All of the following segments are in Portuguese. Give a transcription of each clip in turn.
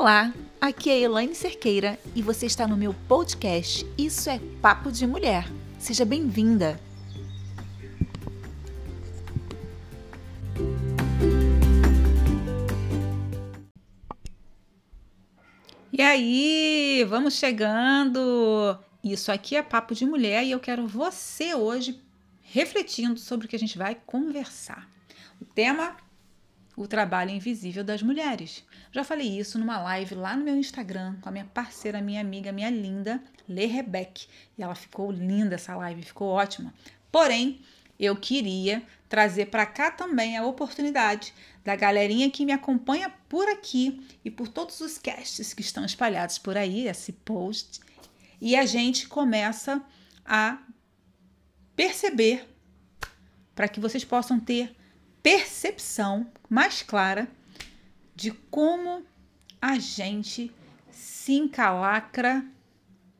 Olá, aqui é Elaine Cerqueira e você está no meu podcast Isso é Papo de Mulher. Seja bem-vinda! E aí, vamos chegando! Isso aqui é Papo de Mulher e eu quero você hoje refletindo sobre o que a gente vai conversar. O tema o trabalho invisível das mulheres. Já falei isso numa live lá no meu Instagram com a minha parceira, minha amiga, minha linda, Lê Rebeck. E ela ficou linda essa live, ficou ótima. Porém, eu queria trazer para cá também a oportunidade da galerinha que me acompanha por aqui e por todos os casts que estão espalhados por aí, esse post, e a gente começa a perceber para que vocês possam ter percepção mais clara de como a gente se encalacra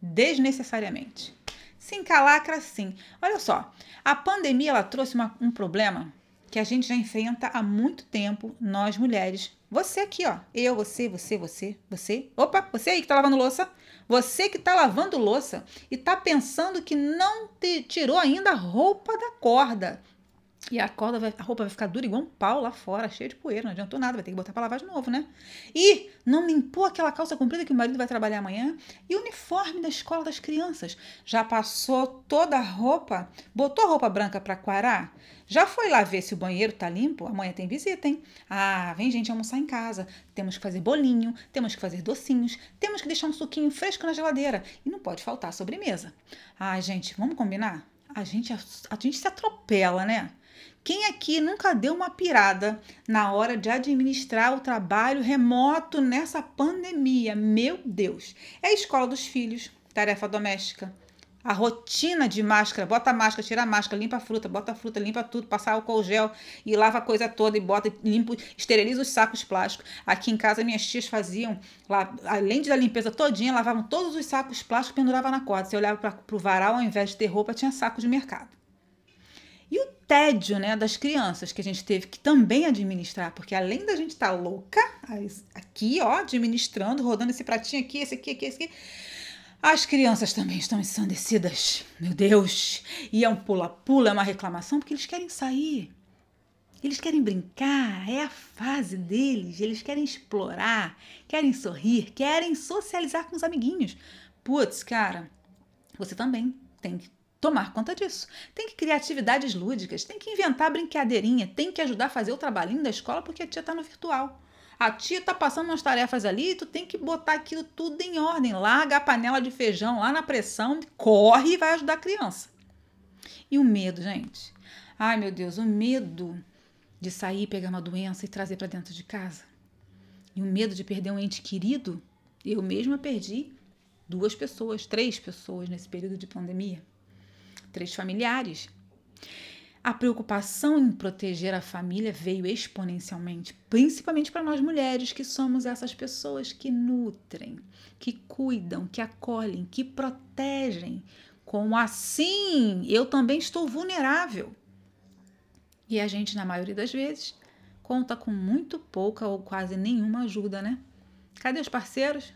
desnecessariamente. Se encalacra sim. Olha só, a pandemia ela trouxe uma, um problema que a gente já enfrenta há muito tempo, nós mulheres. Você aqui, ó. Eu, você, você, você, você. Opa, você aí que tá lavando louça. Você que tá lavando louça e tá pensando que não te tirou ainda a roupa da corda. E a corda vai, a roupa vai ficar dura igual um pau lá fora, cheia de poeira, não adiantou nada, vai ter que botar para lavar de novo, né? E não limpou aquela calça comprida que o marido vai trabalhar amanhã. E o uniforme da escola das crianças. Já passou toda a roupa, botou a roupa branca para quarar? Já foi lá ver se o banheiro tá limpo? Amanhã tem visita, hein? Ah, vem gente almoçar em casa. Temos que fazer bolinho, temos que fazer docinhos, temos que deixar um suquinho fresco na geladeira. E não pode faltar sobremesa. Ah, gente, vamos combinar? A gente, a, a gente se atropela, né? Quem aqui nunca deu uma pirada na hora de administrar o trabalho remoto nessa pandemia? Meu Deus! É a escola dos filhos, tarefa doméstica. A rotina de máscara, bota máscara, tira máscara, limpa a fruta, bota a fruta, limpa tudo, passa álcool gel e lava a coisa toda e bota, limpa, esteriliza os sacos plásticos. Aqui em casa minhas tias faziam, lá, além da limpeza todinha, lavavam todos os sacos plásticos e penduravam na corda. Você olhava para o varal, ao invés de ter roupa, tinha saco de mercado. Tédio né, das crianças que a gente teve que também administrar, porque além da gente estar tá louca, aqui, ó, administrando, rodando esse pratinho aqui, esse aqui, aqui, esse aqui, as crianças também estão ensandecidas. Meu Deus! E é um pula-pula, é uma reclamação, porque eles querem sair. Eles querem brincar, é a fase deles. Eles querem explorar, querem sorrir, querem socializar com os amiguinhos. Putz, cara, você também tem que tomar conta disso. Tem que criar atividades lúdicas, tem que inventar brincadeirinha, tem que ajudar a fazer o trabalhinho da escola porque a tia está no virtual. A tia está passando umas tarefas ali e tu tem que botar aquilo tudo em ordem. Larga a panela de feijão lá na pressão, corre e vai ajudar a criança. E o medo, gente? Ai, meu Deus, o medo de sair, pegar uma doença e trazer para dentro de casa. E o medo de perder um ente querido. Eu mesma perdi duas pessoas, três pessoas nesse período de pandemia três familiares. A preocupação em proteger a família veio exponencialmente, principalmente para nós mulheres, que somos essas pessoas que nutrem, que cuidam, que acolhem, que protegem. Como assim eu também estou vulnerável. E a gente, na maioria das vezes, conta com muito pouca ou quase nenhuma ajuda, né? Cadê os parceiros?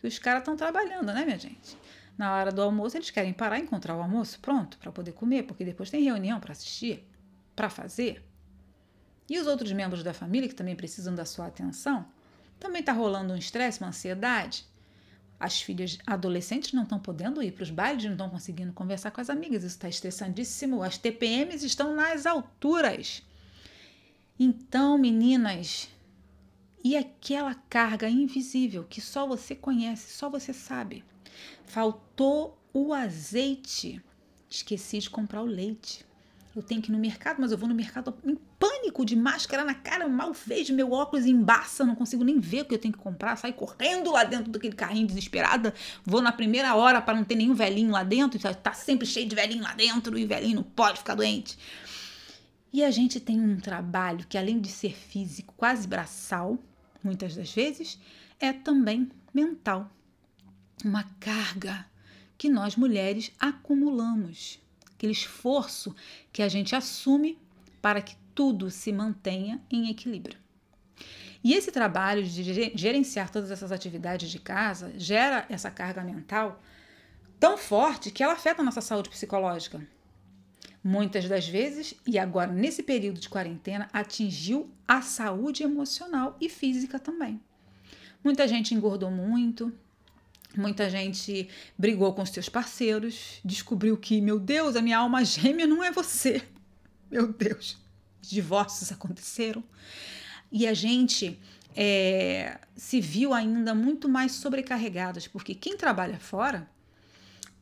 Que os caras estão trabalhando, né, minha gente? Na hora do almoço, eles querem parar e encontrar o almoço pronto para poder comer, porque depois tem reunião para assistir, para fazer. E os outros membros da família que também precisam da sua atenção, também está rolando um estresse, uma ansiedade. As filhas adolescentes não estão podendo ir para os bailes, não estão conseguindo conversar com as amigas, isso está estressantíssimo. As TPMs estão nas alturas. Então, meninas, e aquela carga invisível que só você conhece, só você sabe? Faltou o azeite. Esqueci de comprar o leite. Eu tenho que ir no mercado, mas eu vou no mercado em pânico, de máscara na cara, mal vejo, meu óculos embaça, não consigo nem ver o que eu tenho que comprar, saio correndo lá dentro daquele carrinho desesperada, vou na primeira hora para não ter nenhum velhinho lá dentro, tá, tá sempre cheio de velhinho lá dentro e velhinho não pode ficar doente. E a gente tem um trabalho que além de ser físico, quase braçal, muitas das vezes, é também mental uma carga que nós mulheres acumulamos, aquele esforço que a gente assume para que tudo se mantenha em equilíbrio. E esse trabalho de gerenciar todas essas atividades de casa gera essa carga mental tão forte que ela afeta a nossa saúde psicológica. Muitas das vezes, e agora nesse período de quarentena, atingiu a saúde emocional e física também. Muita gente engordou muito, muita gente brigou com os seus parceiros, descobriu que, meu Deus, a minha alma gêmea não é você. Meu Deus, divórcios aconteceram. E a gente é, se viu ainda muito mais sobrecarregadas, porque quem trabalha fora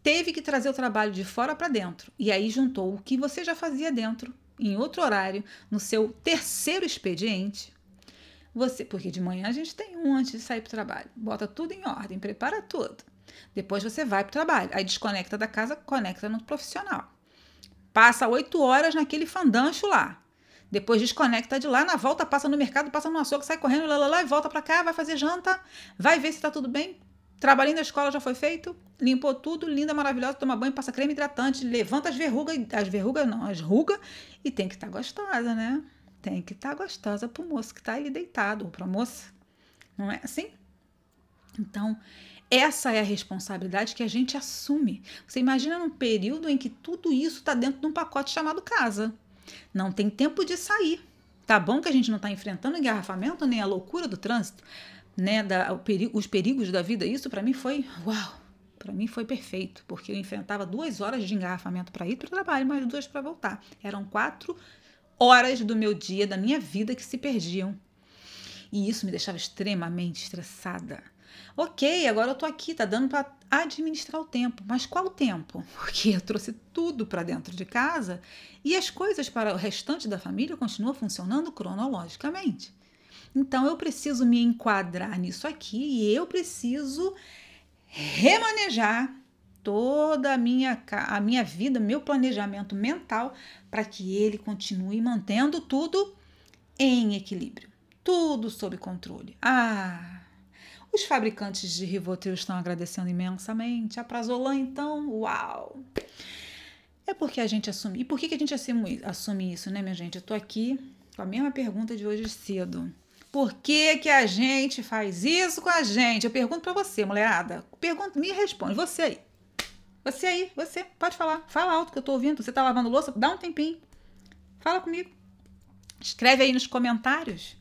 teve que trazer o trabalho de fora para dentro. E aí juntou o que você já fazia dentro, em outro horário, no seu terceiro expediente. Você, porque de manhã a gente tem um antes de sair para o trabalho. Bota tudo em ordem, prepara tudo. Depois você vai para o trabalho. Aí desconecta da casa, conecta no profissional. Passa oito horas naquele fandancho lá. Depois desconecta de lá, na volta passa no mercado, passa no açougue, sai correndo, lá, lá, lá, e volta para cá, vai fazer janta, vai ver se está tudo bem, Trabalhinho da escola já foi feito, limpou tudo, linda, maravilhosa, toma banho, passa creme hidratante, levanta as verrugas, as verrugas não, as rugas, e tem que estar tá gostosa, né? Tem que estar tá gostosa pro moço que tá ali deitado, ou pra moça. Não é assim? Então, essa é a responsabilidade que a gente assume. Você imagina num período em que tudo isso está dentro de um pacote chamado casa. Não tem tempo de sair. Tá bom que a gente não está enfrentando engarrafamento nem a loucura do trânsito, né, da, perigo, os perigos da vida, isso para mim foi uau, para mim foi perfeito, porque eu enfrentava duas horas de engarrafamento para ir para o trabalho, mais duas para voltar. Eram quatro horas do meu dia, da minha vida que se perdiam. E isso me deixava extremamente estressada. Ok, agora eu tô aqui, tá dando para administrar o tempo. Mas qual tempo? Porque eu trouxe tudo para dentro de casa e as coisas para o restante da família continuam funcionando cronologicamente. Então eu preciso me enquadrar nisso aqui e eu preciso remanejar toda a minha, a minha vida, meu planejamento mental, para que ele continue mantendo tudo em equilíbrio, tudo sob controle. Ah, os fabricantes de Rivotril estão agradecendo imensamente. A Prazolam, então, uau! É porque a gente assume. E por que, que a gente assume, assume isso, né, minha gente? Eu tô aqui com a mesma pergunta de hoje cedo. Por que, que a gente faz isso com a gente? Eu pergunto para você, mulherada. Pergunta, me responde. Você aí. Você aí, você. Pode falar. Fala alto que eu tô ouvindo. Você tá lavando louça? Dá um tempinho. Fala comigo. Escreve aí nos comentários.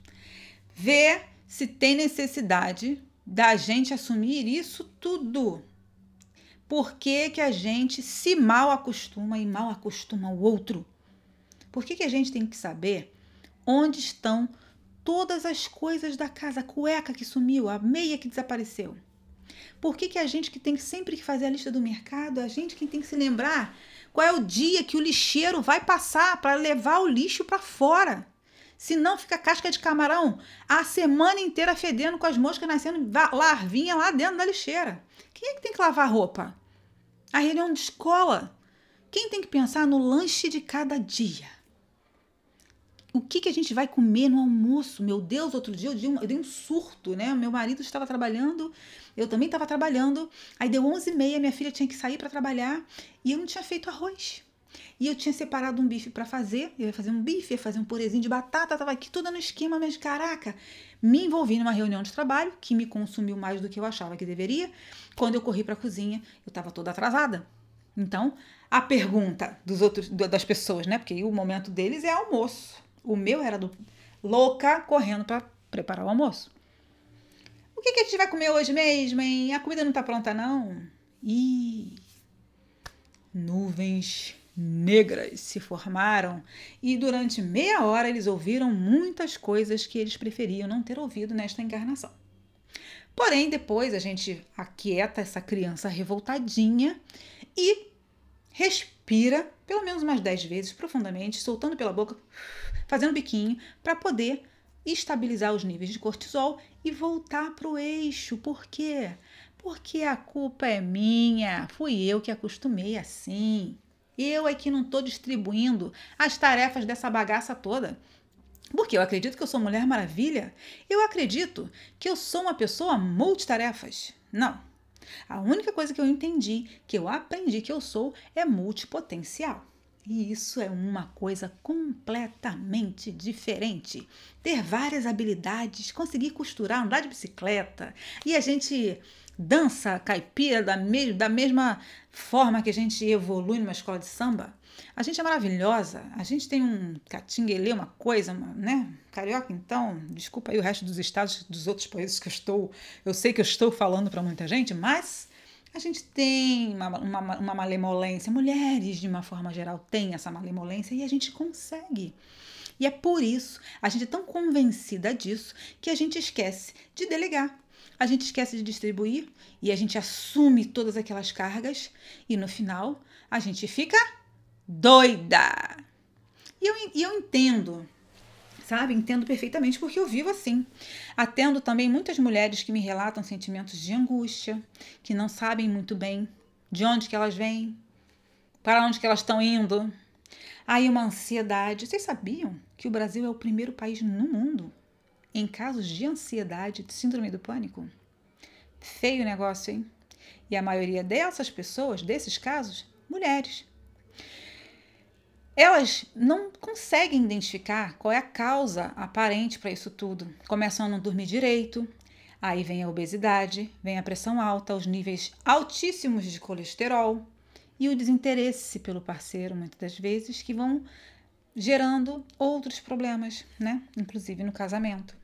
Vê se tem necessidade da gente assumir isso tudo. Por que, que a gente se mal acostuma e mal acostuma o outro? Por que, que a gente tem que saber onde estão todas as coisas da casa, a cueca que sumiu, a meia que desapareceu. Por que, que a gente que tem sempre que fazer a lista do mercado, a gente que tem que se lembrar qual é o dia que o lixeiro vai passar para levar o lixo para fora? Se não fica casca de camarão a semana inteira fedendo com as moscas nascendo larvinha lá dentro da lixeira. Quem é que tem que lavar roupa? A reunião de escola. Quem tem que pensar no lanche de cada dia? O que, que a gente vai comer no almoço? Meu Deus, outro dia eu dei um, eu dei um surto, né? Meu marido estava trabalhando, eu também estava trabalhando. Aí deu 11h30, minha filha tinha que sair para trabalhar e eu não tinha feito arroz. E eu tinha separado um bife para fazer, eu ia fazer um bife, ia fazer um purezinho de batata, tava aqui tudo no esquema, mas caraca, me envolvi numa reunião de trabalho que me consumiu mais do que eu achava que deveria. Quando eu corri para a cozinha, eu estava toda atrasada. Então, a pergunta dos outros das pessoas, né? Porque o momento deles é almoço. O meu era do louca correndo para preparar o almoço. O que, que a gente vai comer hoje mesmo, hein? A comida não tá pronta, não? Ih, nuvens negras se formaram e durante meia hora eles ouviram muitas coisas que eles preferiam não ter ouvido nesta encarnação. Porém, depois a gente aquieta essa criança revoltadinha e respira pelo menos umas 10 vezes profundamente, soltando pela boca fazendo biquinho para poder estabilizar os níveis de cortisol e voltar para o eixo. Por quê? Porque a culpa é minha, fui eu que acostumei assim. Eu é que não estou distribuindo as tarefas dessa bagaça toda. Porque eu acredito que eu sou Mulher Maravilha? Eu acredito que eu sou uma pessoa multitarefas? Não. A única coisa que eu entendi, que eu aprendi que eu sou, é multipotencial. E isso é uma coisa completamente diferente. Ter várias habilidades, conseguir costurar, andar de bicicleta. E a gente dança caipira da, me da mesma forma que a gente evolui numa escola de samba. A gente é maravilhosa, a gente tem um catinguelê, uma coisa, uma, né? Carioca, então, desculpa aí o resto dos estados, dos outros países que eu estou, eu sei que eu estou falando para muita gente, mas a gente tem uma, uma, uma malemolência, mulheres de uma forma geral têm essa malemolência e a gente consegue. E é por isso, a gente é tão convencida disso que a gente esquece de delegar. A gente esquece de distribuir e a gente assume todas aquelas cargas e no final a gente fica doida. E eu, e eu entendo sabe? Entendo perfeitamente porque eu vivo assim. Atendo também muitas mulheres que me relatam sentimentos de angústia, que não sabem muito bem de onde que elas vêm, para onde que elas estão indo. Aí uma ansiedade. Vocês sabiam que o Brasil é o primeiro país no mundo em casos de ansiedade, de síndrome do pânico? Feio negócio, hein? E a maioria dessas pessoas, desses casos, mulheres elas não conseguem identificar qual é a causa aparente para isso tudo. Começam a não dormir direito, aí vem a obesidade, vem a pressão alta, os níveis altíssimos de colesterol e o desinteresse pelo parceiro, muitas das vezes, que vão gerando outros problemas, né? Inclusive no casamento.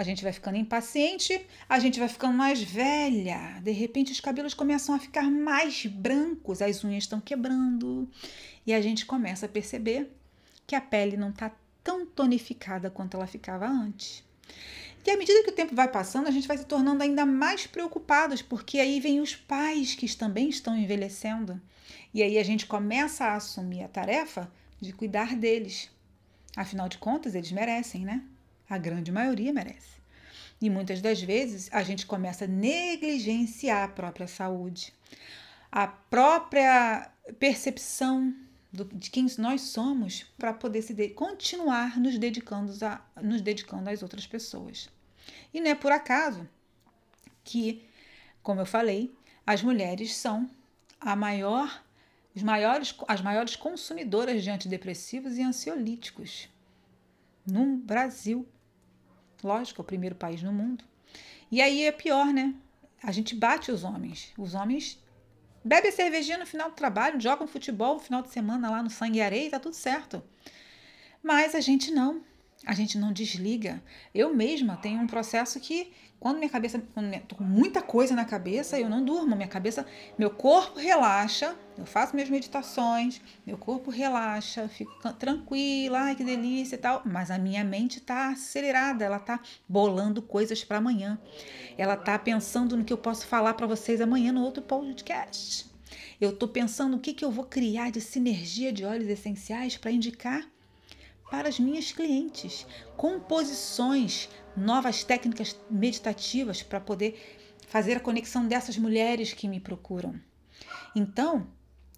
A gente vai ficando impaciente, a gente vai ficando mais velha. De repente, os cabelos começam a ficar mais brancos, as unhas estão quebrando. E a gente começa a perceber que a pele não está tão tonificada quanto ela ficava antes. E à medida que o tempo vai passando, a gente vai se tornando ainda mais preocupados, porque aí vem os pais que também estão envelhecendo. E aí a gente começa a assumir a tarefa de cuidar deles. Afinal de contas, eles merecem, né? A grande maioria merece. E muitas das vezes a gente começa a negligenciar a própria saúde, a própria percepção do, de quem nós somos para poder se de, continuar nos dedicando, a, nos dedicando às outras pessoas. E não é por acaso que, como eu falei, as mulheres são a maior, os maiores, as maiores consumidoras de antidepressivos e ansiolíticos no Brasil. Lógico, é o primeiro país no mundo. E aí é pior, né? A gente bate os homens. Os homens bebem cervejinha no final do trabalho, jogam futebol no final de semana lá no sangue e areia, tá tudo certo. Mas a gente não. A gente não desliga. Eu mesma tenho um processo que quando minha cabeça, quando tô com muita coisa na cabeça, eu não durmo. Minha cabeça, meu corpo relaxa, eu faço minhas meditações, meu corpo relaxa, fico tranquila, ai que delícia e tal. Mas a minha mente está acelerada, ela está bolando coisas para amanhã. Ela está pensando no que eu posso falar para vocês amanhã no outro podcast. Eu estou pensando o que, que eu vou criar de sinergia de óleos essenciais para indicar para as minhas clientes, composições, novas técnicas meditativas para poder fazer a conexão dessas mulheres que me procuram. Então,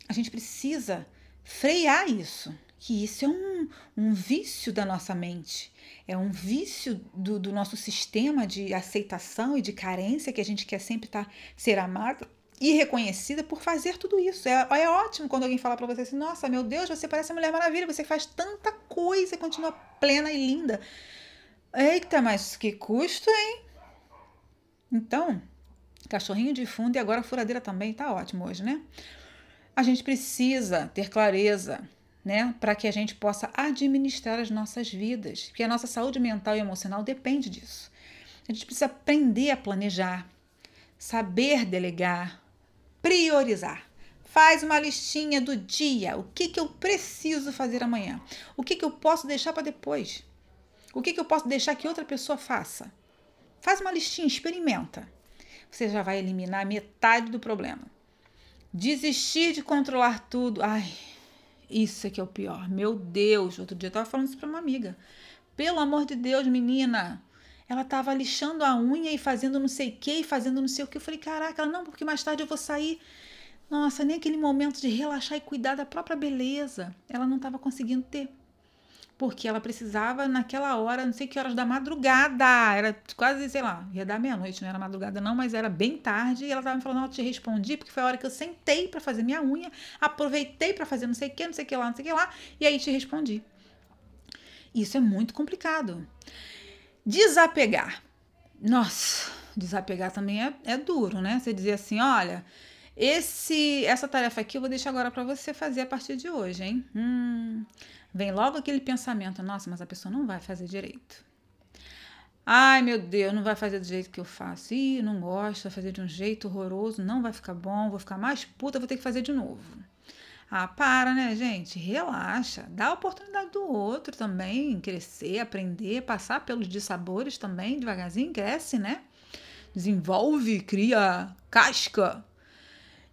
a gente precisa frear isso, que isso é um, um vício da nossa mente, é um vício do, do nosso sistema de aceitação e de carência que a gente quer sempre tá, ser amado e reconhecida por fazer tudo isso. É, é ótimo quando alguém fala para você assim: Nossa, meu Deus, você parece a Mulher Maravilha, você faz tanta coisa e continua plena e linda. Eita, mas que custo, hein? Então, cachorrinho de fundo e agora furadeira também tá ótimo hoje, né? A gente precisa ter clareza, né, para que a gente possa administrar as nossas vidas, porque a nossa saúde mental e emocional depende disso. A gente precisa aprender a planejar, saber delegar, priorizar. Faz uma listinha do dia. O que, que eu preciso fazer amanhã? O que, que eu posso deixar para depois? O que, que eu posso deixar que outra pessoa faça? Faz uma listinha, experimenta. Você já vai eliminar metade do problema. Desistir de controlar tudo. Ai, isso é que é o pior. Meu Deus, outro dia eu estava falando isso para uma amiga. Pelo amor de Deus, menina, ela estava lixando a unha e fazendo não sei o que, e fazendo não sei o que. Eu falei, caraca, ela, não, porque mais tarde eu vou sair. Nossa, nem aquele momento de relaxar e cuidar da própria beleza ela não estava conseguindo ter. porque ela precisava naquela hora, não sei que horas da madrugada, era quase, sei lá, ia dar meia-noite, não era madrugada não, mas era bem tarde, e ela tava me falando, não, eu te respondi, porque foi a hora que eu sentei para fazer minha unha, aproveitei para fazer não sei o que, não sei o que lá, não sei o que lá, e aí te respondi. Isso é muito complicado. Desapegar. Nossa, desapegar também é, é duro, né? Você dizer assim, olha, esse, essa tarefa aqui eu vou deixar agora para você fazer a partir de hoje, hein? Hum, vem logo aquele pensamento: nossa, mas a pessoa não vai fazer direito. Ai, meu Deus, não vai fazer do jeito que eu faço. Ih, não gosto, vai fazer de um jeito horroroso, não vai ficar bom, vou ficar mais puta, vou ter que fazer de novo. Ah, para, né, gente? Relaxa. Dá a oportunidade do outro também crescer, aprender, passar pelos dissabores também, devagarzinho, cresce, né? Desenvolve, cria casca.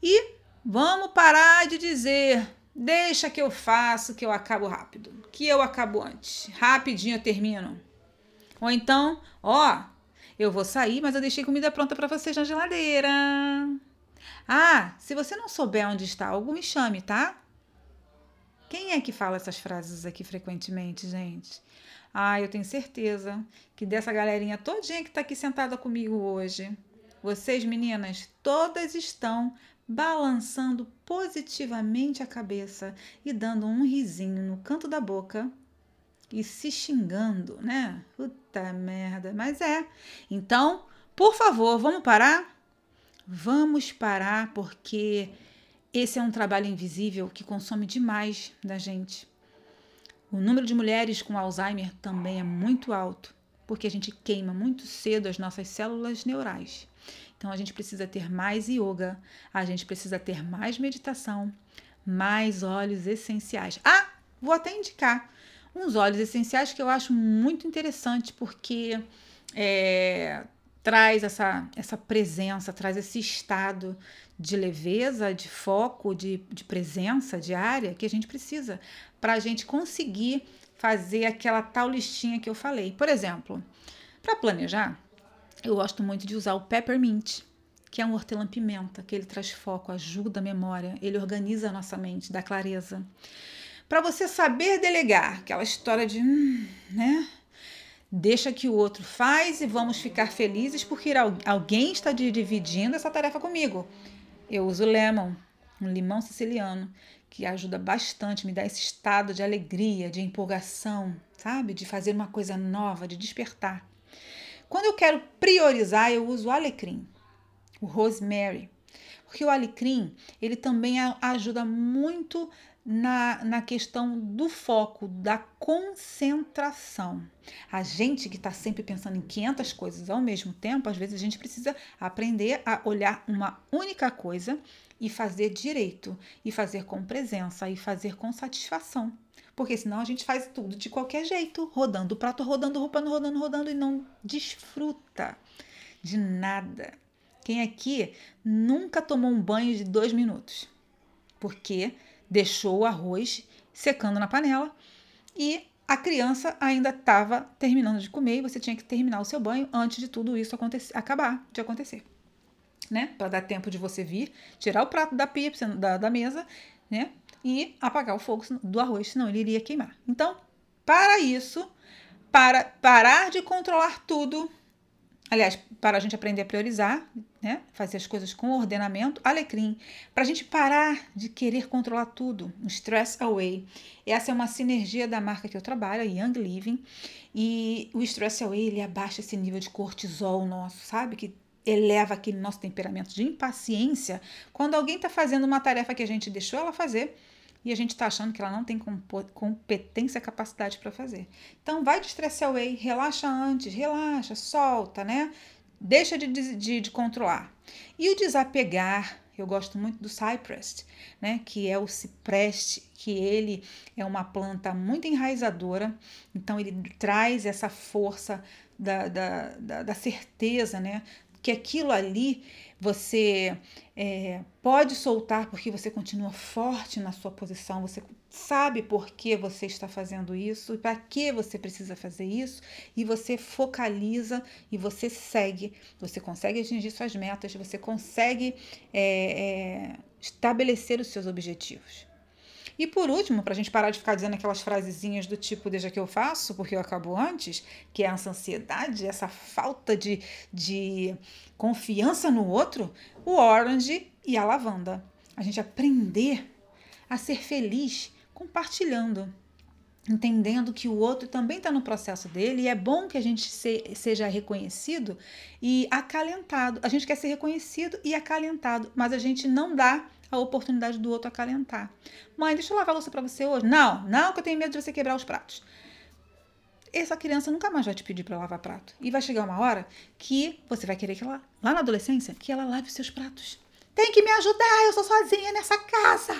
E vamos parar de dizer Deixa que eu faço, que eu acabo rápido. Que eu acabo antes. Rapidinho eu termino. Ou então, ó, eu vou sair, mas eu deixei comida pronta para vocês na geladeira. Ah, se você não souber onde está algo, me chame, tá? Quem é que fala essas frases aqui frequentemente, gente? Ah, eu tenho certeza que dessa galerinha todinha que está aqui sentada comigo hoje, vocês meninas, todas estão balançando positivamente a cabeça e dando um risinho no canto da boca e se xingando, né? Puta merda, mas é. Então, por favor, vamos parar? Vamos parar porque esse é um trabalho invisível que consome demais da gente. O número de mulheres com Alzheimer também é muito alto, porque a gente queima muito cedo as nossas células neurais. Então a gente precisa ter mais yoga, a gente precisa ter mais meditação, mais óleos essenciais. Ah, vou até indicar uns óleos essenciais que eu acho muito interessante porque é, traz essa, essa presença, traz esse estado de leveza, de foco, de, de presença diária que a gente precisa para a gente conseguir fazer aquela tal listinha que eu falei. Por exemplo, para planejar, eu gosto muito de usar o peppermint, que é um hortelã-pimenta, que ele traz foco, ajuda a memória, ele organiza a nossa mente, dá clareza. Para você saber delegar, aquela história de, hum, né? Deixa que o outro faz e vamos ficar felizes porque alguém está dividindo essa tarefa comigo. Eu uso lemon, um limão siciliano, que ajuda bastante, me dá esse estado de alegria, de empolgação, sabe? De fazer uma coisa nova, de despertar. Quando eu quero priorizar, eu uso alecrim, o rosemary, porque o alecrim ele também ajuda muito na, na questão do foco, da concentração. A gente que está sempre pensando em 500 coisas ao mesmo tempo, às vezes a gente precisa aprender a olhar uma única coisa e fazer direito, e fazer com presença, e fazer com satisfação. Porque senão a gente faz tudo de qualquer jeito, rodando o prato, rodando, roupando, rodando, rodando e não desfruta de nada. Quem aqui nunca tomou um banho de dois minutos? Porque deixou o arroz secando na panela e a criança ainda estava terminando de comer e você tinha que terminar o seu banho antes de tudo isso acontecer, acabar de acontecer. Né? Para dar tempo de você vir, tirar o prato da pia da, da mesa, né? e apagar o fogo do arroz, senão ele iria queimar. Então, para isso, para parar de controlar tudo, aliás, para a gente aprender a priorizar, né? fazer as coisas com ordenamento, alecrim, para a gente parar de querer controlar tudo, um stress away. Essa é uma sinergia da marca que eu trabalho, a Young Living, e o stress away ele abaixa esse nível de cortisol nosso, sabe? Que eleva aquele nosso temperamento de impaciência quando alguém está fazendo uma tarefa que a gente deixou ela fazer e a gente está achando que ela não tem competência, capacidade para fazer. Então, vai de stress away, relaxa antes, relaxa, solta, né? Deixa de, de, de controlar. E o desapegar, eu gosto muito do cypress, né? Que é o cipreste, que ele é uma planta muito enraizadora, então ele traz essa força da, da, da, da certeza, né? Que aquilo ali você é, pode soltar porque você continua forte na sua posição, você sabe por que você está fazendo isso e para que você precisa fazer isso, e você focaliza e você segue, você consegue atingir suas metas, você consegue é, é, estabelecer os seus objetivos. E por último, para a gente parar de ficar dizendo aquelas frasezinhas do tipo deixa que eu faço, porque eu acabo antes, que é essa ansiedade, essa falta de, de confiança no outro, o orange e a lavanda. A gente aprender a ser feliz compartilhando entendendo que o outro também está no processo dele e é bom que a gente se, seja reconhecido e acalentado. A gente quer ser reconhecido e acalentado, mas a gente não dá a oportunidade do outro acalentar. Mãe, deixa eu lavar a louça para você hoje. Não, não, que eu tenho medo de você quebrar os pratos. Essa criança nunca mais vai te pedir para lavar prato. E vai chegar uma hora que você vai querer que ela, lá na adolescência, que ela lave os seus pratos. Tem que me ajudar, eu sou sozinha nessa casa.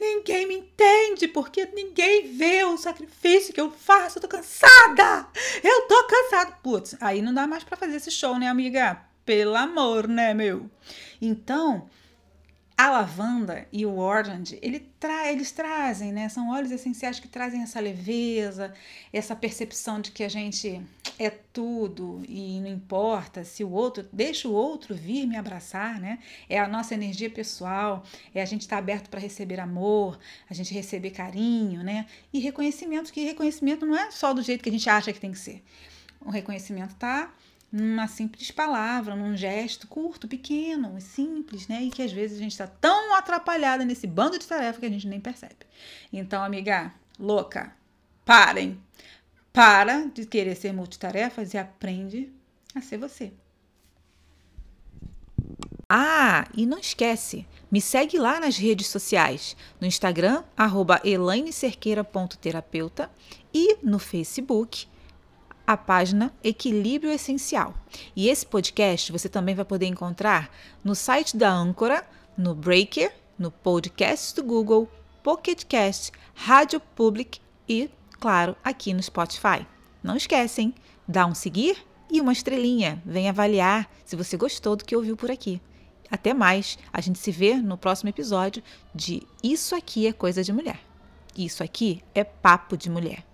Ninguém me entende porque ninguém vê o sacrifício que eu faço. Eu tô cansada. Eu tô cansada. Putz, aí não dá mais para fazer esse show, né, amiga? Pelo amor, né, meu? Então, a lavanda e o orange, ele tra eles trazem, né? São óleos essenciais que trazem essa leveza, essa percepção de que a gente é tudo e não importa se o outro, deixa o outro vir me abraçar, né? É a nossa energia pessoal, é a gente estar tá aberto para receber amor, a gente receber carinho, né? E reconhecimento, que reconhecimento não é só do jeito que a gente acha que tem que ser. O reconhecimento tá numa simples palavra, num gesto curto, pequeno, simples, né? E que às vezes a gente está tão atrapalhada nesse bando de tarefa que a gente nem percebe. Então, amiga, louca, parem. Para de querer ser multitarefas e aprende a ser você. Ah, e não esquece, me segue lá nas redes sociais, no Instagram, arroba elainecerqueira.terapeuta e no Facebook, a página Equilíbrio Essencial. E esse podcast você também vai poder encontrar no site da Âncora, no Breaker, no podcast do Google, Pocket Rádio Public e, claro, aqui no Spotify. Não esquecem, dá um seguir e uma estrelinha. Vem avaliar se você gostou do que ouviu por aqui. Até mais. A gente se vê no próximo episódio de Isso aqui é coisa de mulher. Isso aqui é papo de mulher.